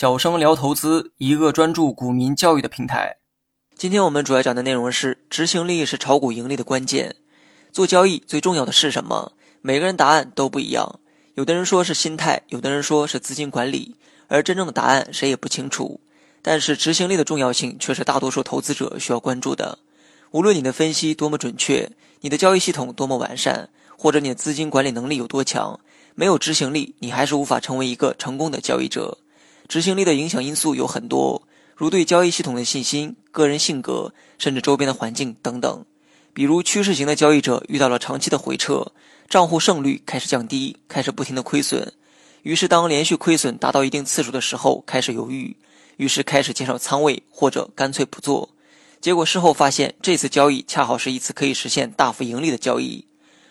小生聊投资，一个专注股民教育的平台。今天我们主要讲的内容是：执行力是炒股盈利的关键。做交易最重要的是什么？每个人答案都不一样。有的人说是心态，有的人说是资金管理，而真正的答案谁也不清楚。但是执行力的重要性却是大多数投资者需要关注的。无论你的分析多么准确，你的交易系统多么完善，或者你的资金管理能力有多强，没有执行力，你还是无法成为一个成功的交易者。执行力的影响因素有很多，如对交易系统的信心、个人性格，甚至周边的环境等等。比如趋势型的交易者遇到了长期的回撤，账户胜率开始降低，开始不停的亏损，于是当连续亏损达到一定次数的时候，开始犹豫，于是开始减少仓位或者干脆不做。结果事后发现，这次交易恰好是一次可以实现大幅盈利的交易，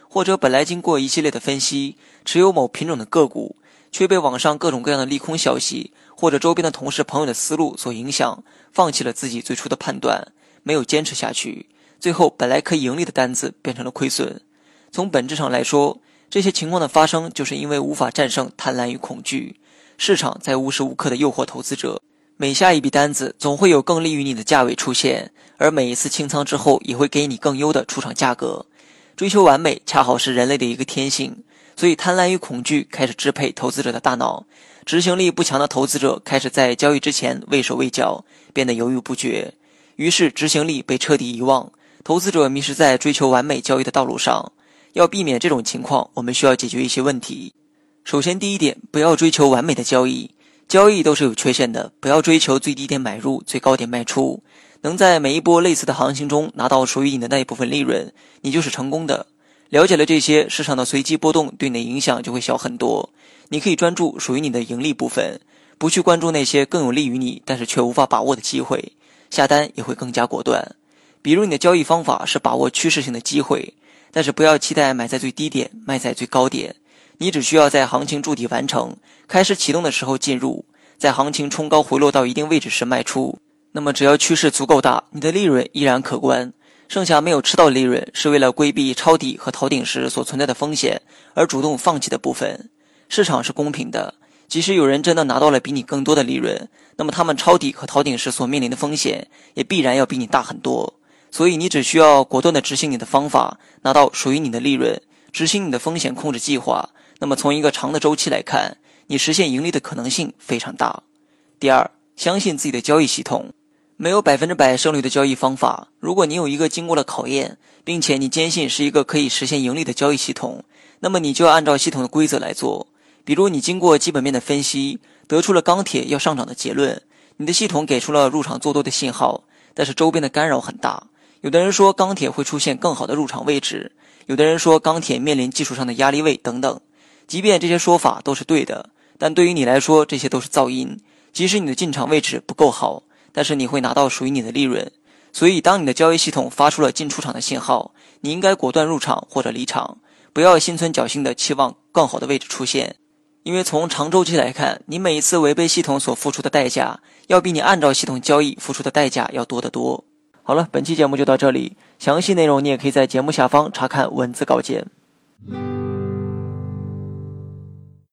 或者本来经过一系列的分析，持有某品种的个股。却被网上各种各样的利空消息，或者周边的同事朋友的思路所影响，放弃了自己最初的判断，没有坚持下去，最后本来可以盈利的单子变成了亏损。从本质上来说，这些情况的发生，就是因为无法战胜贪婪与恐惧。市场在无时无刻的诱惑投资者，每下一笔单子，总会有更利于你的价位出现，而每一次清仓之后，也会给你更优的出场价格。追求完美，恰好是人类的一个天性。所以，贪婪与恐惧开始支配投资者的大脑，执行力不强的投资者开始在交易之前畏手畏脚，变得犹豫不决，于是执行力被彻底遗忘，投资者迷失在追求完美交易的道路上。要避免这种情况，我们需要解决一些问题。首先，第一点，不要追求完美的交易，交易都是有缺陷的，不要追求最低点买入，最高点卖出，能在每一波类似的行情中拿到属于你的那一部分利润，你就是成功的。了解了这些，市场的随机波动对你的影响就会小很多。你可以专注属于你的盈利部分，不去关注那些更有利于你但是却无法把握的机会，下单也会更加果断。比如你的交易方法是把握趋势性的机会，但是不要期待买在最低点，卖在最高点。你只需要在行情筑底完成、开始启动的时候进入，在行情冲高回落到一定位置时卖出。那么只要趋势足够大，你的利润依然可观。剩下没有吃到利润，是为了规避抄底和逃顶时所存在的风险而主动放弃的部分。市场是公平的，即使有人真的拿到了比你更多的利润，那么他们抄底和逃顶时所面临的风险也必然要比你大很多。所以你只需要果断地执行你的方法，拿到属于你的利润，执行你的风险控制计划。那么从一个长的周期来看，你实现盈利的可能性非常大。第二，相信自己的交易系统。没有百分之百胜率的交易方法。如果你有一个经过了考验，并且你坚信是一个可以实现盈利的交易系统，那么你就要按照系统的规则来做。比如，你经过基本面的分析，得出了钢铁要上涨的结论，你的系统给出了入场做多的信号，但是周边的干扰很大。有的人说钢铁会出现更好的入场位置，有的人说钢铁面临技术上的压力位等等。即便这些说法都是对的，但对于你来说，这些都是噪音。即使你的进场位置不够好。但是你会拿到属于你的利润，所以当你的交易系统发出了进出场的信号，你应该果断入场或者离场，不要心存侥幸的期望更好的位置出现，因为从长周期来看，你每一次违背系统所付出的代价，要比你按照系统交易付出的代价要多得多。好了，本期节目就到这里，详细内容你也可以在节目下方查看文字稿件。